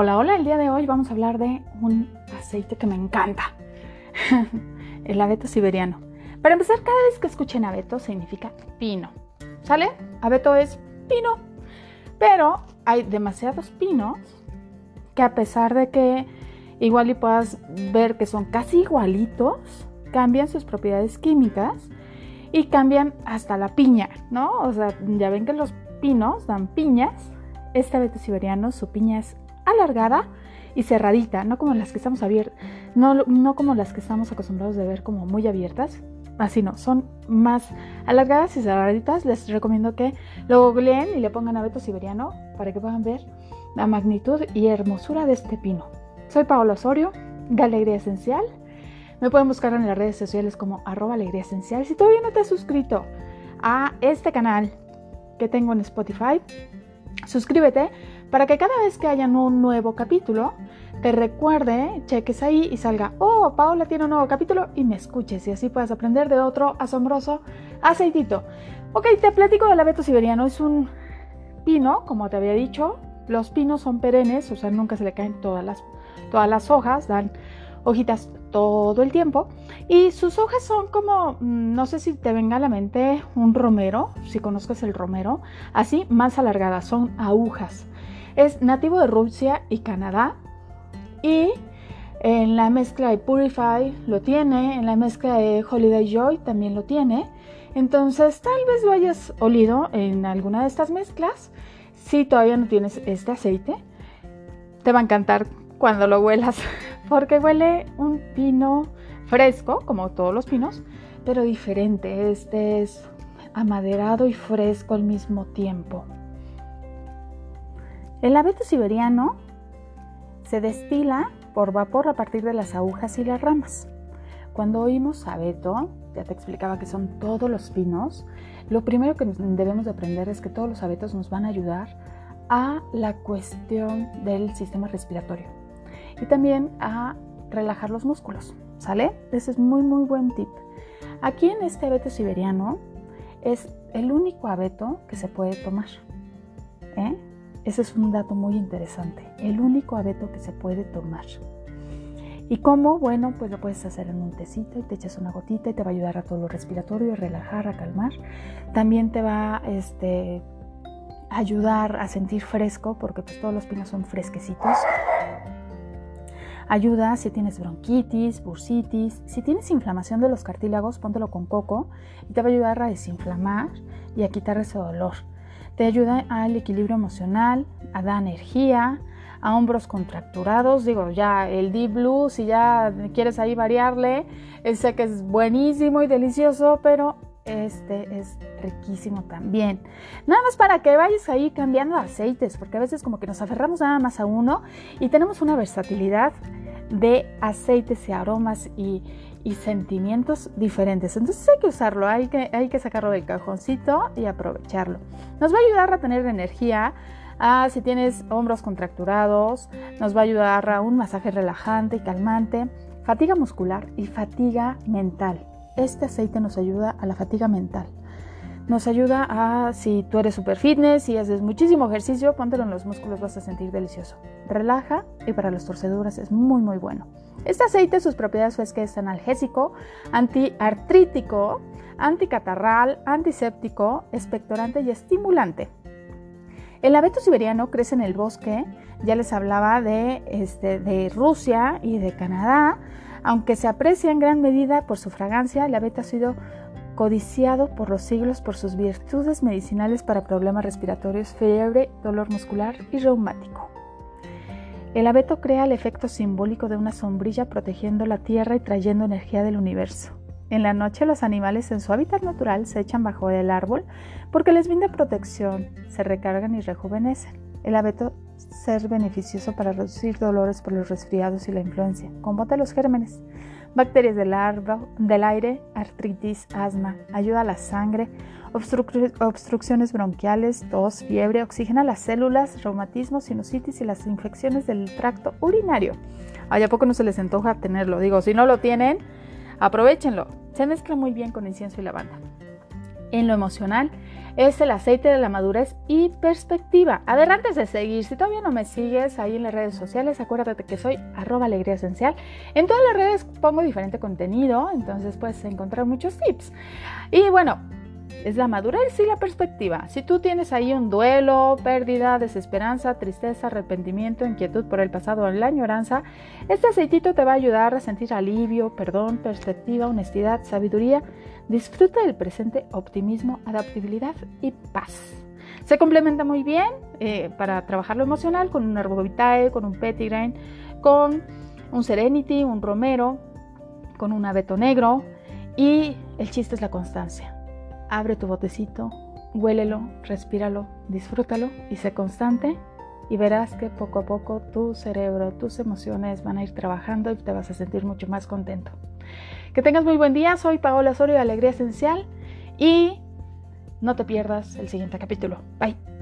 Hola, hola, el día de hoy vamos a hablar de un aceite que me encanta, el abeto siberiano. Para empezar, cada vez que escuchen abeto significa pino, ¿sale? Abeto es pino, pero hay demasiados pinos que a pesar de que igual y puedas ver que son casi igualitos, cambian sus propiedades químicas y cambian hasta la piña, ¿no? O sea, ya ven que los pinos dan piñas. Este abeto siberiano, su piña es alargada y cerradita, no como las que estamos abiertas, no, no como las que estamos acostumbrados de ver como muy abiertas, así no, son más alargadas y cerraditas. Les recomiendo que lo googleen y le pongan abeto siberiano para que puedan ver la magnitud y hermosura de este pino. Soy Paola Osorio, de Alegría Esencial. Me pueden buscar en las redes sociales como arroba alegría esencial. Si todavía no te has suscrito a este canal que tengo en Spotify, suscríbete para que cada vez que haya un nuevo capítulo, te recuerde, cheques ahí y salga, oh, Paola tiene un nuevo capítulo y me escuches y así puedas aprender de otro asombroso aceitito. Ok, te platico del abeto siberiano. Es un pino, como te había dicho. Los pinos son perennes, o sea, nunca se le caen todas las, todas las hojas, dan hojitas todo el tiempo. Y sus hojas son como, mm, no sé si te venga a la mente un romero, si conozcas el romero, así más alargadas, son agujas. Es nativo de Rusia y Canadá. Y en la mezcla de Purify lo tiene, en la mezcla de Holiday Joy también lo tiene. Entonces tal vez lo hayas olido en alguna de estas mezclas. Si todavía no tienes este aceite, te va a encantar cuando lo huelas, porque huele un pino fresco, como todos los pinos, pero diferente. Este es amaderado y fresco al mismo tiempo. El abeto siberiano se destila por vapor a partir de las agujas y las ramas. Cuando oímos abeto, ya te explicaba que son todos los pinos, lo primero que debemos de aprender es que todos los abetos nos van a ayudar a la cuestión del sistema respiratorio y también a relajar los músculos, ¿sale? Ese es muy muy buen tip. Aquí en este abeto siberiano es el único abeto que se puede tomar. ¿eh? Ese es un dato muy interesante. El único abeto que se puede tomar. ¿Y cómo? Bueno, pues lo puedes hacer en un tecito y te echas una gotita y te va a ayudar a todo lo respiratorio, a relajar, a calmar. También te va este, a ayudar a sentir fresco porque pues todos los pinos son fresquecitos. Ayuda si tienes bronquitis, bursitis, si tienes inflamación de los cartílagos, póntelo con coco y te va a ayudar a desinflamar y a quitar ese dolor. Te ayuda al equilibrio emocional, a dar energía, a hombros contracturados. Digo, ya el Deep Blue, si ya quieres ahí variarle, sé que es buenísimo y delicioso, pero este es riquísimo también. Nada más para que vayas ahí cambiando aceites, porque a veces como que nos aferramos nada más a uno y tenemos una versatilidad de aceites y aromas y, sentimientos diferentes. Entonces hay que usarlo, hay que, hay que sacarlo del cajoncito y aprovecharlo. Nos va a ayudar a tener energía. Si tienes hombros contracturados, nos va a ayudar a un masaje relajante y calmante, fatiga muscular y fatiga mental. Este aceite nos ayuda a la fatiga mental. Nos ayuda a, si tú eres super fitness y haces muchísimo ejercicio, póntelo en los músculos, vas a sentir delicioso. Relaja y para las torceduras es muy, muy bueno. Este aceite, sus propiedades es que es analgésico, antiartrítico, anticatarral, antiséptico, expectorante y estimulante. El abeto siberiano crece en el bosque, ya les hablaba de, este, de Rusia y de Canadá, aunque se aprecia en gran medida por su fragancia, el abeto ha sido codiciado por los siglos por sus virtudes medicinales para problemas respiratorios, fiebre, dolor muscular y reumático. El abeto crea el efecto simbólico de una sombrilla protegiendo la tierra y trayendo energía del universo. En la noche los animales en su hábitat natural se echan bajo el árbol porque les brinda protección, se recargan y rejuvenecen. El abeto ser beneficioso para reducir dolores por los resfriados y la influencia. Combate los gérmenes bacterias del, del aire, artritis, asma, ayuda a la sangre, obstrucciones bronquiales, tos, fiebre, oxigena las células, reumatismo, sinusitis y las infecciones del tracto urinario. ¿A poco no se les antoja tenerlo? Digo, si no lo tienen, aprovechenlo. Se mezcla muy bien con incienso y lavanda. En lo emocional, es el aceite de la madurez y perspectiva. A ver, antes de seguir, si todavía no me sigues ahí en las redes sociales, acuérdate que soy arroba alegría esencial. En todas las redes pongo diferente contenido, entonces puedes encontrar muchos tips. Y bueno, es la madurez y la perspectiva. Si tú tienes ahí un duelo, pérdida, desesperanza, tristeza, arrepentimiento, inquietud por el pasado o la añoranza, este aceitito te va a ayudar a sentir alivio, perdón, perspectiva, honestidad, sabiduría, disfruta del presente, optimismo, adaptabilidad y paz. Se complementa muy bien eh, para trabajar lo emocional con un herbovitae, con un petitgrain, con un serenity, un romero, con un abeto negro y el chiste es la constancia abre tu botecito, huélelo, respíralo, disfrútalo y sé constante y verás que poco a poco tu cerebro, tus emociones van a ir trabajando y te vas a sentir mucho más contento. Que tengas muy buen día, soy Paola Osorio de Alegría Esencial y no te pierdas el siguiente capítulo. Bye.